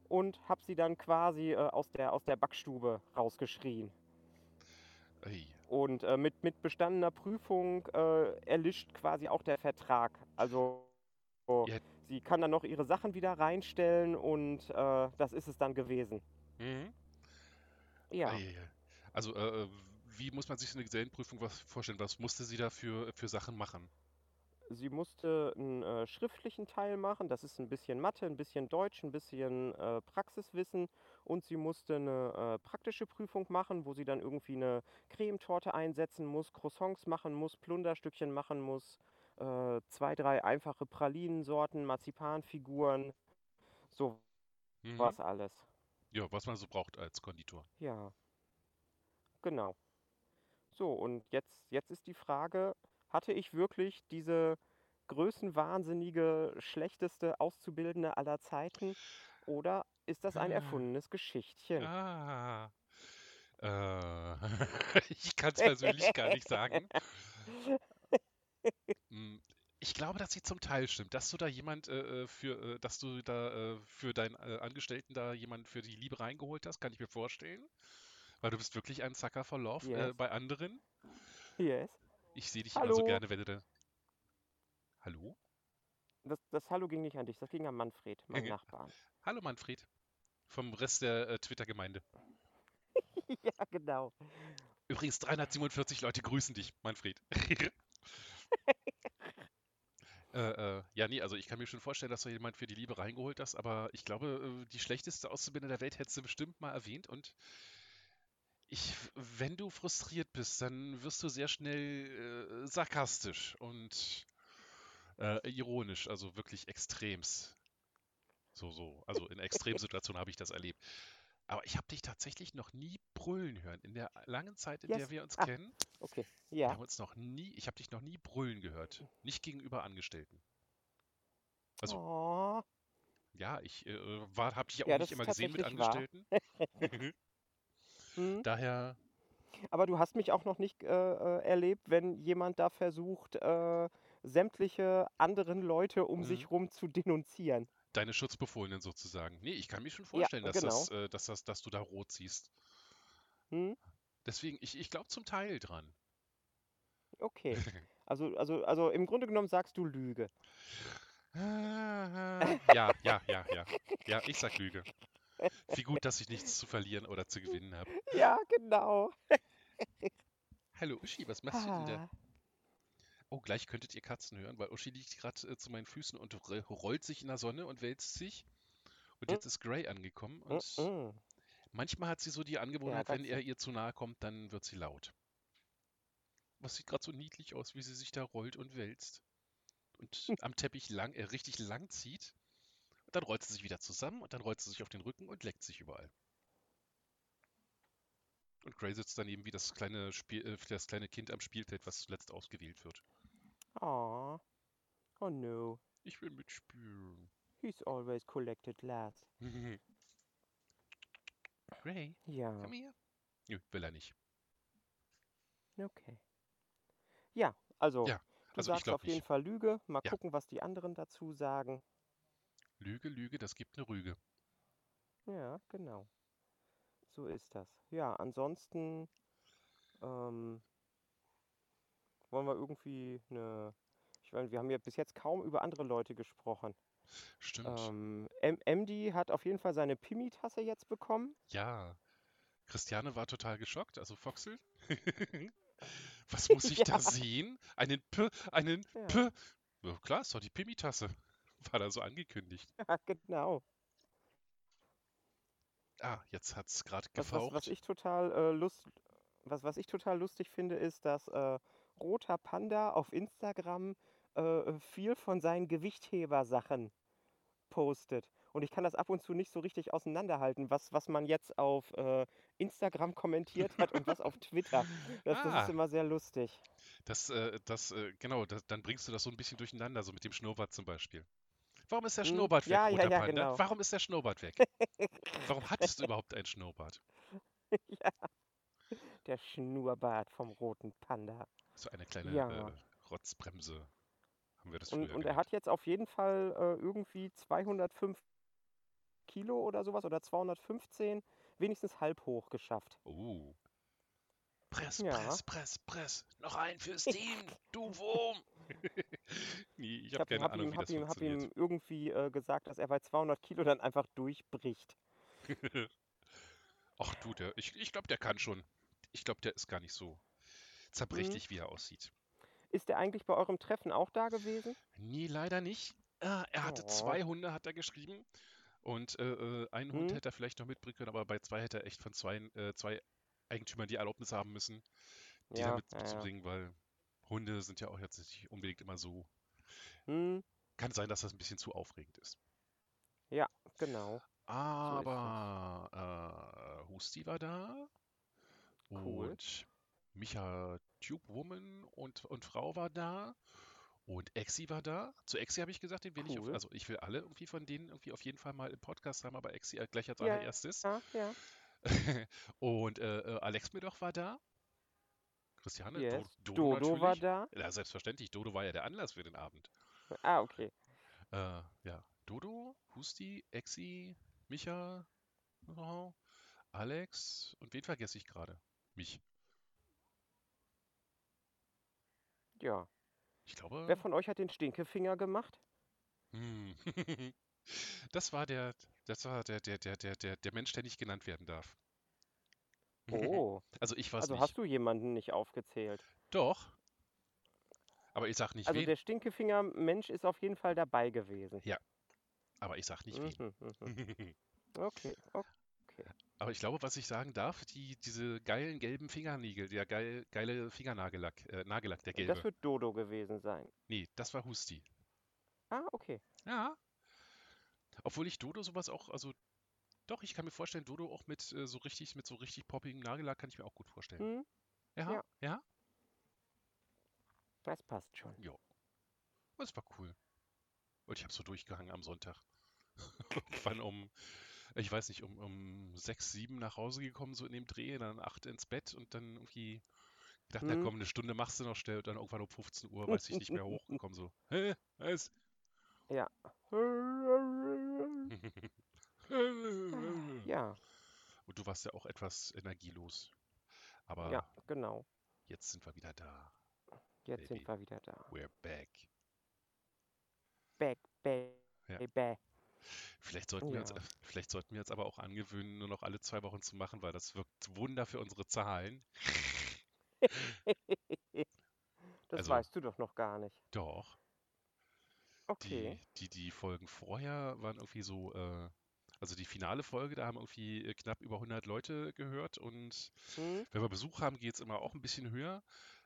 und habe sie dann quasi äh, aus, der, aus der Backstube rausgeschrien. Ei. Und äh, mit, mit bestandener Prüfung äh, erlischt quasi auch der Vertrag. Also Ja. sie kann dann noch ihre Sachen wieder reinstellen und äh, das ist es dann gewesen. Mhm. Ja. Also, äh, wie muss man sich eine Gesellenprüfung was vorstellen? Was musste sie da für, für Sachen machen? Sie musste einen äh, schriftlichen Teil machen, das ist ein bisschen Mathe, ein bisschen Deutsch, ein bisschen äh, Praxiswissen und sie musste eine äh, praktische Prüfung machen, wo sie dann irgendwie eine Cremetorte einsetzen muss, Croissants machen muss, Plunderstückchen machen muss, äh, zwei, drei einfache Pralinensorten, Marzipanfiguren, so Mhm. was alles. Ja, was man so braucht als Konditor. Ja, genau. So, und jetzt, jetzt ist die Frage, hatte ich wirklich diese größenwahnsinnige, schlechteste Auszubildende aller Zeiten oder ist das ein Ah. erfundenes Geschichtchen? Ah. Äh, ich kann es persönlich gar nicht sagen. Hm, Ich glaube, dass sie zum Teil stimmt, dass du da jemand äh, äh, für, äh, dass du da äh, für deinen äh, Angestellten da jemand für die Liebe reingeholt hast, kann ich mir vorstellen. Weil du bist wirklich ein Sucker for Love äh, Yes. bei anderen. Yes. Ich sehe dich immer so Hallo. gerne, wenn du da. Hallo? Das, das Hallo ging nicht an dich, das ging an Manfred, meinen Nachbarn. Hallo Manfred. Vom Rest der äh, Twitter-Gemeinde. ja, genau. Übrigens, 347 Leute grüßen dich, Manfred. äh, äh, ja, nee, also ich kann mir schon vorstellen, dass du jemand für die Liebe reingeholt hast, aber ich glaube, äh, die schlechteste Auszubildende der Welt hättest du bestimmt mal erwähnt und ich, wenn du frustriert bist, dann wirst du sehr schnell äh, sarkastisch und äh, ironisch, also wirklich extremst. So, so, also in Extremsituationen habe ich das erlebt. Aber ich habe dich tatsächlich noch nie brüllen hören. In der langen Zeit, in der Yes. wir uns Ah. kennen, Okay, wir ja. haben uns noch nie, ich habe dich noch nie brüllen gehört. Nicht gegenüber Angestellten. Also, Oh, ja, ich äh, habe dich auch Ja, nicht immer gesehen mit. Angestellten. hm. Daher, Aber du hast mich auch noch nicht äh, äh, erlebt, wenn jemand da versucht, äh, sämtliche anderen Leute um Mhm. sich rum zu denunzieren. deine Schutzbefohlenen sozusagen. Nee, ich kann mir schon Ja, vorstellen, dass das, genau. äh, dass das, dass du da rot siehst. Hm? Deswegen, ich, ich glaube zum Teil dran. Okay. Also, also, also im Grunde genommen sagst du Lüge. Ja, ja, ja, ja. Ja, ich sag Lüge. Wie gut, dass ich nichts zu verlieren oder zu gewinnen habe. Ja, genau. Hallo Uschi, was machst du denn da? Ah, Oh, gleich könntet ihr Katzen hören, weil Uschi liegt gerade äh, zu meinen Füßen und ro- rollt sich in der Sonne und wälzt sich. Und Mm. jetzt ist Gray angekommen mm, und mm. manchmal hat sie so die Angewohnheit, wenn Katze. er ihr zu nahe kommt, dann wird sie laut. Was sieht gerade so niedlich aus, wie sie sich da rollt und wälzt. Und am Teppich lang, äh, richtig lang zieht. Dann rollt sie sich wieder zusammen und dann rollt sie sich auf den Rücken und leckt sich überall. Und Gray sitzt daneben wie das kleine, Spiel, äh, das kleine Kind am Spielfeld, was zuletzt ausgewählt wird. Aw. Oh no. Ich will mitspielen. He's always collected last. Gray, Ja, komm her. Nö, will er nicht. okay. Ja, also Ja, du also ich sagst auf jeden nicht. Fall Lüge. Mal Ja. gucken, was die anderen dazu sagen. Lüge, Lüge, das gibt eine Rüge. Ja, genau. So ist das. Ja, ansonsten ähm, wollen wir irgendwie eine. Ich meine, wir haben ja bis jetzt kaum über andere Leute gesprochen. Stimmt. Ähm, MD hat auf jeden Fall seine Pimi-Tasse jetzt bekommen. Ja. Christiane war total geschockt, also Foxel. Was muss ich da Ja. sehen? Einen P, einen Ja. P. Ja, klar, ist doch die Pimmi-Tasse. War da so angekündigt. Ja, genau. Ah, jetzt hat's gerade Was, was, was gefaucht. ich total äh, lust, was, was ich total lustig finde, ist, dass äh, Roter Panda auf Instagram äh, viel von seinen Gewichtheber-Sachen postet. Und ich kann das ab und zu nicht so richtig auseinanderhalten, was, was man jetzt auf äh, Instagram kommentiert hat und was auf Twitter. Das, das Ah. ist immer sehr lustig. Das, äh, das, äh, genau, das, dann bringst du das so ein bisschen durcheinander, so mit dem Schnurrbart zum Beispiel. Warum ist der Hm, Schnurrbart weg, ja, ja, ja, Panda? genau. Warum ist der Schnurrbart weg? Warum hattest du überhaupt einen Schnurrbart? ja. Der Schnurrbart vom Roten Panda. So eine kleine Ja. äh, Rotzbremse haben wir das Und, und er hat jetzt auf jeden Fall äh, irgendwie 205 Kilo oder sowas oder 215 wenigstens halb hoch geschafft. Oh. Press, Ja. press, press, press. Noch ein fürs Team, du Wurm. nee, ich Ich habe hab, keine hab Ahnung, ihm, wie hab das ihm, funktioniert. ihm irgendwie äh, gesagt, dass er bei 200 Kilo dann einfach durchbricht. Ach du, der, ich, ich glaube, der kann schon. Ich glaube, der ist gar nicht so Mhm. zerbrechlich, wie er aussieht. Ist der eigentlich bei eurem Treffen auch da gewesen? Nee, leider nicht. Ah, er hatte Oh. zwei Hunde, hat er geschrieben. Und äh, äh, einen Hund Hm. hätte er vielleicht noch mitbringen können, aber bei zwei hätte er echt von zwei, äh, zwei Eigentümern die Erlaubnis haben müssen, die Ja, damit ja, ja. mitzubringen, weil Hunde sind ja auch jetzt nicht unbedingt immer so. Hm, Kann sein, dass das ein bisschen zu aufregend ist. genau. Aber äh, Husti war da Cool. und Micha Tube Woman und, und Frau war da und Exi war da. Zu Exi habe ich gesagt, den will ich auf, Cool. also ich will alle irgendwie von denen irgendwie auf jeden Fall mal im Podcast haben, aber Exi gleich als Ja. allererstes. Ja, ja. und äh, äh, Alex Medoch war da. Christiane, Yes. Do Dodo, Dodo war da. Ja, selbstverständlich. Dodo war ja der Anlass für den Abend. Ah, okay. Äh, ja, Dodo, Husti, Exi, Micha, oh, Alex und wen vergesse ich gerade? Mich. Ja. Ich glaube, Wer von euch hat den Stinkefinger gemacht? hm. das war der, das war der, der, der, der, der, der Mensch, der nicht genannt werden darf. Oh. Also ich weiß Also nicht. hast du jemanden nicht aufgezählt? Doch. Aber ich sag nicht Also wen. der Stinkefinger-Mensch ist auf jeden Fall dabei gewesen. Aber ich sag nicht wen. Mhm, mhm. Okay, okay. Aber ich glaube, was ich sagen darf, die, diese geilen gelben Fingernägel, der geil, geile Fingernagellack, äh, Nagellack, der gelbe. Das wird Dodo gewesen sein. Nee, das war Husti. Ah, okay. Ja. Obwohl ich Dodo sowas auch, also doch, ich kann mir vorstellen, Dodo auch mit äh, so richtig, mit so richtig poppigem Nagellack kann ich mir auch gut vorstellen. Hm, Ja, ja. ja, das passt schon. ja. Das war cool. Und ich habe so durchgehangen am Sonntag. Irgendwann um, ich weiß nicht, um, um sechs, sieben nach Hause gekommen, so in dem Dreh, dann acht ins Bett und dann irgendwie gedacht, na Hm. komm, eine Stunde machst du noch schnell und dann irgendwann um 15 Uhr, weiß ich nicht mehr hochgekommen, so, hä, was? Ja. Ja, Und du warst ja auch etwas energielos. Aber ja, genau. jetzt sind wir wieder da. Jetzt Baby. sind wir wieder da. We're back. Back, back, Ja. back. Vielleicht sollten wir uns, Ja. vielleicht sollten wir jetzt aber auch angewöhnen, nur noch alle zwei Wochen zu machen, weil das wirkt Wunder für unsere Zahlen. Das Also- weißt du doch noch gar nicht. Doch. Okay. Die, die, die Folgen vorher waren irgendwie so, äh, also die finale Folge, da haben irgendwie äh, knapp über 100 Leute gehört und Hm? wenn wir Besuch haben, geht es immer auch ein bisschen höher.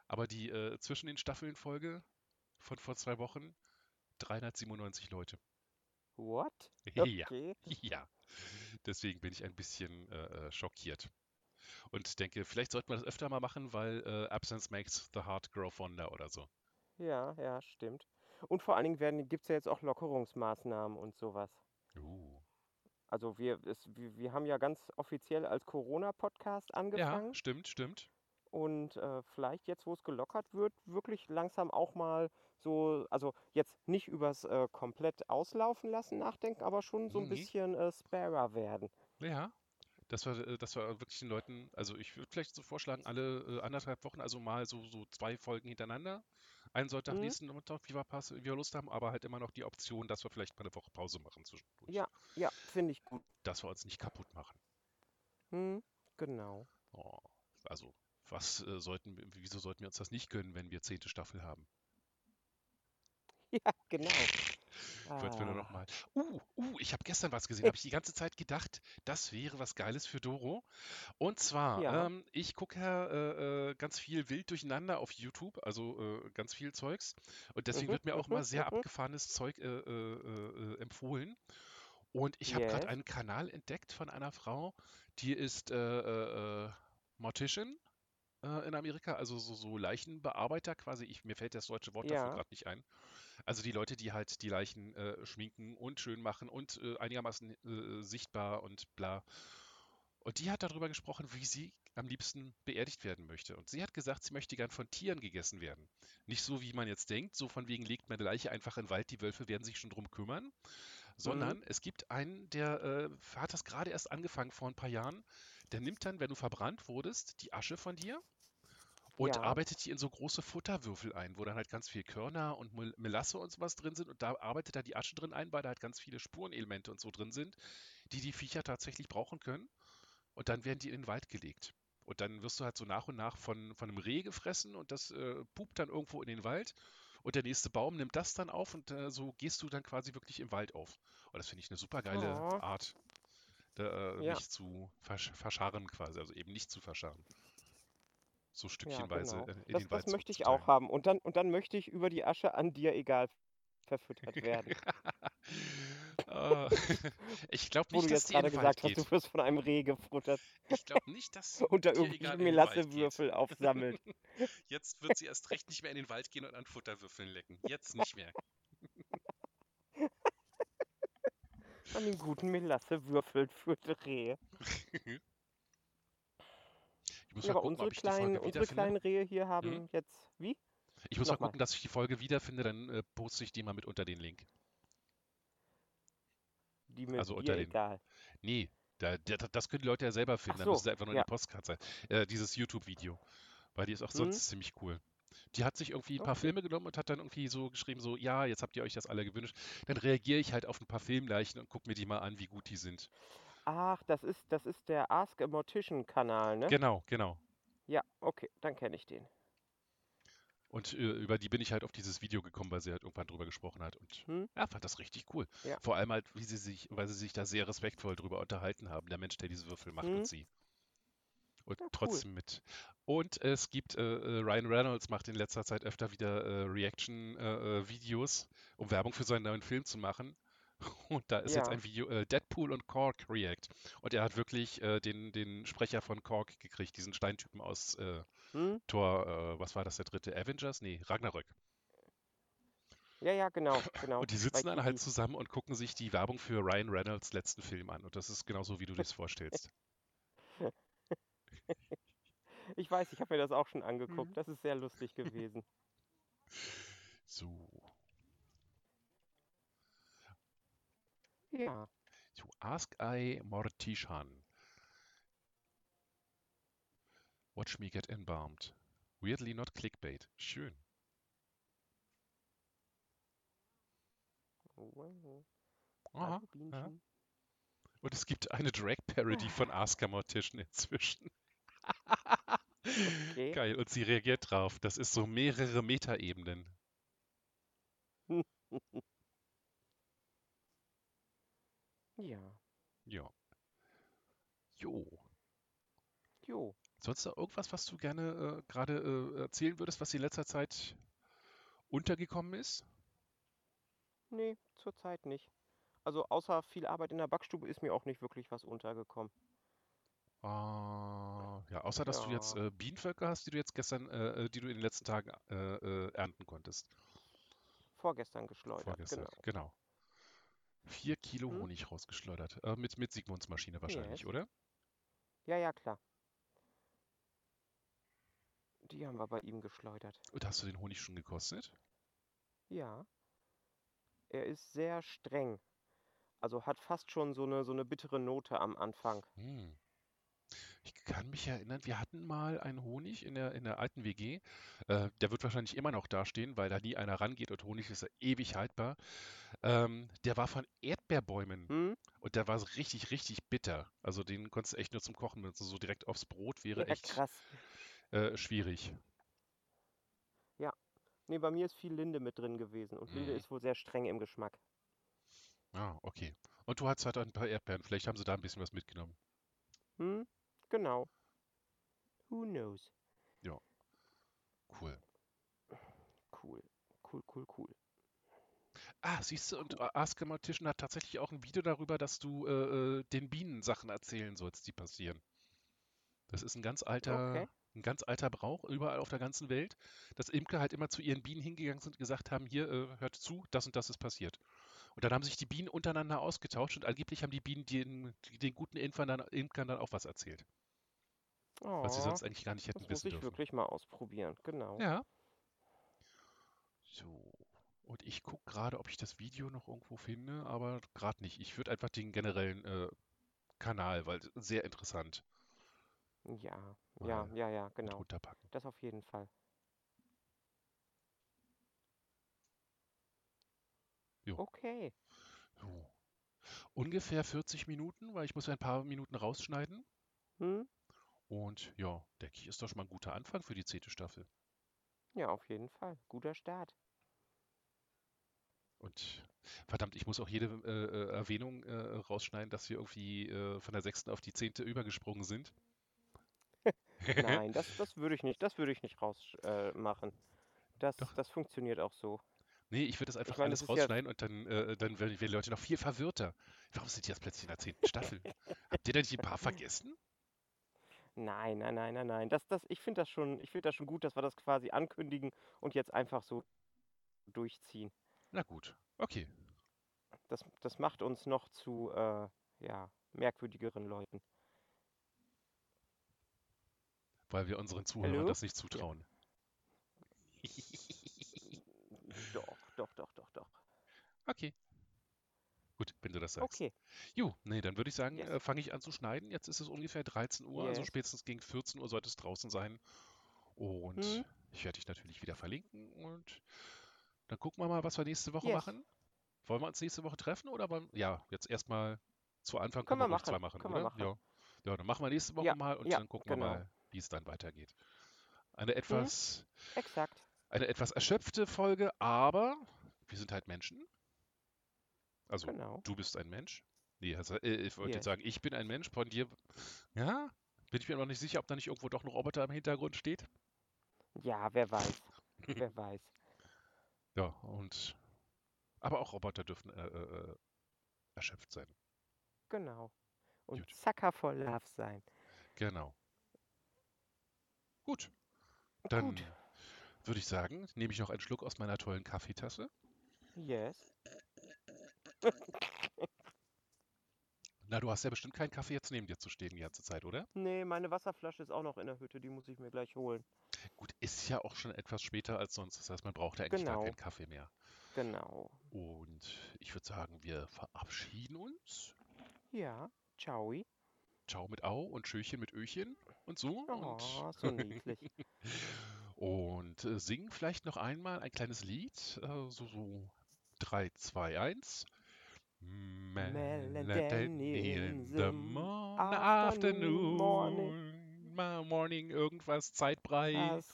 Aber die äh, zwischen den Staffeln Folge von vor zwei Wochen, 397 Leute. What? Ja. Okay. Ja, deswegen bin ich ein bisschen äh, äh, schockiert. Und denke, vielleicht sollten wir das öfter mal machen, weil äh, Absence makes the heart grow fonder oder so. Ja, ja, stimmt. Und vor allen Dingen gibt es ja jetzt auch Lockerungsmaßnahmen und sowas. Uh. Also wir, es, wir, wir haben ja ganz offiziell als Corona-Podcast Ja, angefangen stimmt, stimmt. und äh, vielleicht jetzt, wo es gelockert wird, wirklich langsam auch mal so, also jetzt nicht übers äh, komplett auslaufen lassen nachdenken, aber schon so ein Mhm. bisschen äh, sparer werden. Ja, dass wir, äh, dass wir wirklich den Leuten, also ich würde vielleicht so vorschlagen, alle äh, anderthalb Wochen, also mal so, so zwei Folgen hintereinander. Einen Sonntag, Mhm. nächsten Sonntag, wie wir, pass, wie wir Lust haben, aber halt immer noch die Option, dass wir vielleicht mal eine Woche Pause machen zwischendurch. Ja, ja, finde ich gut. Dass wir uns nicht kaputt machen. Hm, genau. Oh, also, was äh, sollten, wieso sollten wir uns das nicht gönnen, wenn wir zehnte Staffel haben? Ja, genau. Wollten wir nur Ah, noch mal. Uh, uh, ich habe gestern was gesehen, habe ich die ganze Zeit gedacht, das wäre was Geiles für Doro. Und zwar, Ja. ähm, ich gucke ja äh, äh, ganz viel wild durcheinander auf YouTube, also äh, ganz viel Zeugs. Und deswegen Mhm, wird mir auch mhm, mal sehr mhm. abgefahrenes Zeug äh, äh, äh, empfohlen. Und ich habe gerade einen Kanal entdeckt von einer Frau, die ist äh, äh, äh, Mortician äh, in Amerika, also so, so Leichenbearbeiter quasi. Ich, mir fällt das deutsche Wort dafür Ja. gerade nicht ein. Also die Leute, die halt die Leichen äh, schminken und schön machen und äh, einigermaßen äh, sichtbar und bla. Und die hat darüber gesprochen, wie sie am liebsten beerdigt werden möchte. Und sie hat gesagt, sie möchte gern von Tieren gegessen werden. Nicht so, wie man jetzt denkt, so von wegen legt man eine Leiche einfach in den Wald, die Wölfe werden sich schon drum kümmern. Sondern es gibt einen, der äh, hat das gerade erst angefangen vor ein paar Jahren. Der nimmt dann, wenn du verbrannt wurdest, die Asche von dir und Ja. arbeitet die in so große Futterwürfel ein, wo dann halt ganz viel Körner und Mel- Melasse und sowas drin sind und da arbeitet er die Asche drin ein, weil da halt ganz viele Spurenelemente und so drin sind, die die Viecher tatsächlich brauchen können und dann werden die in den Wald gelegt. Und dann wirst du halt so nach und nach von, von einem Reh gefressen und das äh, pupt dann irgendwo in den Wald und der nächste Baum nimmt das dann auf und äh, so gehst du dann quasi wirklich im Wald auf. Und das finde ich eine super geile Oh. Art, da, äh, Ja. mich zu versch verscharren quasi, also eben nicht zu verscharren. So Ja, stückchenweise genau. äh, in Das, den Wald das möchte ich auch haben. Und dann, und dann möchte ich über die Asche an dir egal verfüttert werden. Ah, ich glaube nicht, du dass jetzt die in gerade den Wald gesagt hast, geht. du wirst von einem Reh gefuttert Ich glaube nicht, dass und da dir irgendwelche egal in den Wald geht. Melassewürfel aufsammelt. Jetzt wird sie erst recht nicht mehr in den Wald gehen und an Futterwürfeln lecken. Jetzt nicht mehr. An den guten Melassewürfeln für die Rehe. Ich muss Ja, mal aber gucken, unsere ob ich die Folge kleinen, unsere kleinen Rehe hier haben jetzt. Wie? Ich muss mal Nochmal. gucken, dass ich die Folge wiederfinde, dann äh, poste ich die mal mit unter den Link. Die mir Also unter den- egal. Nee, da, der, das können die Leute ja selber finden. Ach Da so, müssen einfach nur in ja. die Postkarte sein. Äh, dieses YouTube-Video. Weil die ist auch Mhm. sonst ziemlich cool. Die hat sich irgendwie ein paar Okay. Filme genommen und hat dann irgendwie so geschrieben, so, ja, jetzt habt ihr euch das alle gewünscht. Dann reagiere ich halt auf ein paar Filmleichen und gucke mir die mal an, wie gut die sind. Ach, das ist, das ist der Ask a Mortician Kanal, ne? Genau, genau. Ja, okay, dann kenne ich den. Und äh, über die bin ich halt auf dieses Video gekommen, weil sie halt irgendwann drüber gesprochen hat. Und Hm? ja, fand das richtig cool. Ja. Vor allem halt, wie sie sich, weil sie sich da sehr respektvoll drüber unterhalten haben, der Mensch, der diese Würfel macht Mhm. und sie. Und Ja, cool. trotzdem mit. Und es gibt, äh, äh, Ryan Reynolds macht in letzter Zeit öfter wieder äh, Reaction-Videos, um Werbung für seinen neuen Film zu machen. Und da ist jetzt Ja. ein Video, äh, Deadpool und Cork React. Und er hat wirklich äh, den, den Sprecher von Cork gekriegt, diesen Steintypen aus äh, Hm? Tor, äh, was war das, der dritte? Avengers? Nee, Ragnarök. Ja, ja, genau, genau. Und die Bei sitzen dann halt zusammen und gucken sich die Werbung für Ryan Reynolds letzten Film an. Und das ist genauso, wie du dir das vorstellst. Ich weiß, ich habe mir das auch schon angeguckt. Mhm. Das ist sehr lustig gewesen. So. Ja. So, Ask I Mortishan. Watch me get embalmed. Weirdly not clickbait. Schön. Wow. Aha, Bienchen. Und es gibt eine Drag-Parody von Ask Mortician inzwischen. Okay. Geil. Und sie reagiert drauf. Das ist so mehrere Metaebenen. Ja. Ja. Jo. Jo. Sonst noch irgendwas, was du gerne äh, gerade äh, erzählen würdest, was in letzter Zeit untergekommen ist? Nee, zurzeit nicht. Also außer viel Arbeit in der Backstube ist mir auch nicht wirklich was untergekommen. Ah, ja, außer dass du jetzt Ja. äh, Bienenvölker hast, die du jetzt gestern, äh, äh, die du in den letzten Tagen äh, äh, ernten konntest. Vorgestern geschleudert, Vorgestern, genau. genau. Vier Kilo Hm? Honig rausgeschleudert. Äh, mit, mit Sigmunds Maschine wahrscheinlich, Yes. oder? Ja, ja, klar. Die haben wir bei ihm geschleudert. Und hast du den Honig schon gekostet? Ja. Er ist sehr streng. Also hat fast schon so eine, so eine bittere Note am Anfang. Hm. Ich kann mich erinnern, wir hatten mal einen Honig in der, in der alten WG. Äh, der wird wahrscheinlich immer noch dastehen, weil da nie einer rangeht und Honig ist ja ewig haltbar. Ähm, der war von Erdbeerbäumen Hm? und der war richtig, richtig bitter. Also den konntest du echt nur zum Kochen benutzen. So direkt aufs Brot wäre Ja, echt krass. Äh, schwierig. Nee, bei mir ist viel Linde mit drin gewesen. Und Linde Mhm. ist wohl sehr streng im Geschmack. Ah, okay. Und du hattest halt ein paar Erdbeeren. Vielleicht haben sie da ein bisschen was mitgenommen. Hm? Genau. Who knows? Cool. Cool. Cool, cool, cool. Ah, siehst du, und Ask a Mortician hat tatsächlich auch ein Video darüber, dass du äh, äh, den Bienen Sachen erzählen sollst, die passieren. Das ist ein ganz alter, Okay. Ein ganz alter Brauch überall auf der ganzen Welt, dass Imker halt immer zu ihren Bienen hingegangen sind und gesagt haben, hier, äh, hört zu, das und das ist passiert. Und dann haben sich die Bienen untereinander ausgetauscht und angeblich haben die Bienen den, den guten Imkern dann, Imkern dann auch was erzählt, was sie Oh, sonst eigentlich gar nicht hätten das muss wissen ich dürfen. wirklich mal ausprobieren. Genau. Ja. So. Und ich gucke gerade, ob ich das Video noch irgendwo finde, aber gerade nicht. Ich würde einfach den generellen äh, Kanal, weil sehr interessant. Ja, ja, ja, ja, genau. runterpacken. Das auf jeden Fall. Jo. Okay. So. Ungefähr 40 Minuten, weil ich muss ja ein paar Minuten rausschneiden. Hm? Und ja, denke ich, ist doch schon mal ein guter Anfang für die zehnte Staffel. Ja, auf jeden Fall. Guter Start. Und verdammt, ich muss auch jede äh, äh, Erwähnung äh, rausschneiden, dass wir irgendwie äh, von der sechsten auf die zehnte übergesprungen sind. Nein, das, das würde ich nicht, das würde ich nicht rausmachen. Äh, machen. das, Doch. das funktioniert auch so. Nee, ich würde das einfach meine, alles das ist ja- rausschneiden und dann, äh, dann werden die Leute noch viel verwirrter. Warum sind die jetzt plötzlich in der zehnten Staffel? Habt ihr da nicht ein paar vergessen? Nein, nein, nein, nein, nein. Das, das, ich finde das schon, ich finde das schon gut, dass wir das quasi ankündigen und jetzt einfach so durchziehen. Na gut, okay. Das, das macht uns noch zu äh, ja, merkwürdigeren Leuten. Weil wir unseren Zuhörern Hallo? das nicht zutrauen. Doch, doch, doch, doch, doch. Okay. Gut, wenn du das sagst. Okay. Jo, nee, dann würde ich sagen, Yes. äh, fange ich an zu schneiden. Jetzt ist es ungefähr 13 Uhr, also Yes. spätestens gegen 14 Uhr sollte es draußen sein. Und Hm. ich werde dich natürlich wieder verlinken und dann gucken wir mal, was wir nächste Woche Yes. machen. Wollen wir uns nächste Woche treffen oder wollen, ja, jetzt erstmal zu Anfang Können können wir wir ruhig zwei machen, können oder? machen. Ja. Ja, dann machen wir nächste Woche Ja, mal und ja, dann gucken genau. wir mal, wie es dann weitergeht. Eine etwas, Exakt. eine etwas erschöpfte Folge, aber wir sind halt Menschen. Also, Genau. du bist ein Mensch. Nee, also, äh, ich wollte Yes. jetzt sagen, ich bin ein Mensch, von dir. Ja, bin ich mir noch nicht sicher, ob da nicht irgendwo doch ein Roboter im Hintergrund steht. Ja, wer weiß. wer weiß. Ja, und. Aber auch Roboter dürfen äh, äh, äh, erschöpft sein. Genau. Und Gut. Sucker for Love sein. Genau. Gut. Dann Gut. würde ich sagen, nehme ich noch einen Schluck aus meiner tollen Kaffeetasse. Yes. Na, du hast ja bestimmt keinen Kaffee jetzt neben dir zu stehen die ganze Zeit, oder? Nee, meine Wasserflasche ist auch noch in der Hütte, die muss ich mir gleich holen. Gut, ist ja auch schon etwas später als sonst. Das heißt, man braucht ja eigentlich gar Genau. keinen Kaffee mehr. Genau. Und ich würde sagen, wir verabschieden uns. Ja, ciao. Ciao mit Au und Tschöchen mit Öchen und so. Oh, so niedlich. Und, und äh, singen vielleicht noch einmal ein kleines Lied. Äh, so, so 3, 2, 1. Melody in the mo- afternoon, ma- morning, irgendwas, Zeitbrei. As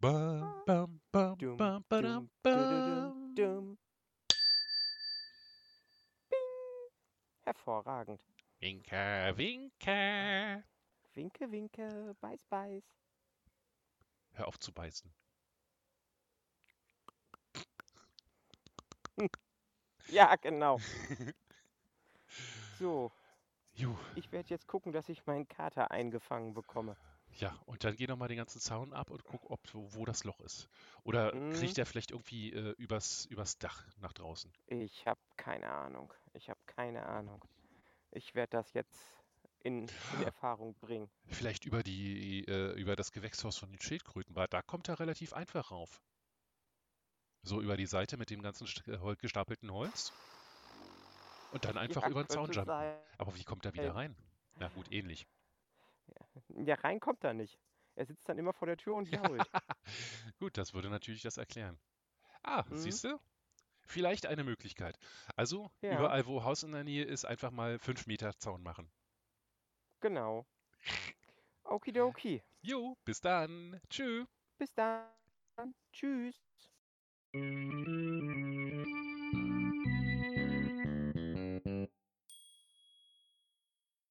Bam, bam, bam, Dum, badam, dum, dum. Bing. Hervorragend. Winker, winker. Winke, winke, beiß, beiß. Hör auf zu beißen. Ja, genau. So, Juh. ich werde jetzt gucken, dass ich meinen Kater eingefangen bekomme. Ja, und dann geh noch mal den ganzen Zaun ab und guck, ob, wo, wo das Loch ist. Oder Mhm. kriegt er vielleicht irgendwie äh, übers, übers Dach nach draußen? Ich habe keine Ahnung. Ich habe keine Ahnung. Ich werde das jetzt in, in Erfahrung bringen. Vielleicht über die, äh, über das Gewächshaus von den Schildkröten, weil da kommt er relativ einfach rauf. So über die Seite mit dem ganzen äh, gestapelten Holz. Und dann einfach Ja, über den Zaun jumpen. sein. Aber wie kommt er wieder Ey. rein? Na gut, ähnlich. Ja, rein kommt er nicht. Er sitzt dann immer vor der Tür und jault. Gut, das würde natürlich das erklären. Ah, Mhm. siehst du? Vielleicht eine Möglichkeit. Also, Ja. überall, wo Haus in der Nähe ist, einfach mal 5 Meter Zaun machen. Genau. Okidoki. Jo, bis dann. Tschüss. Bis dann. Tschüss.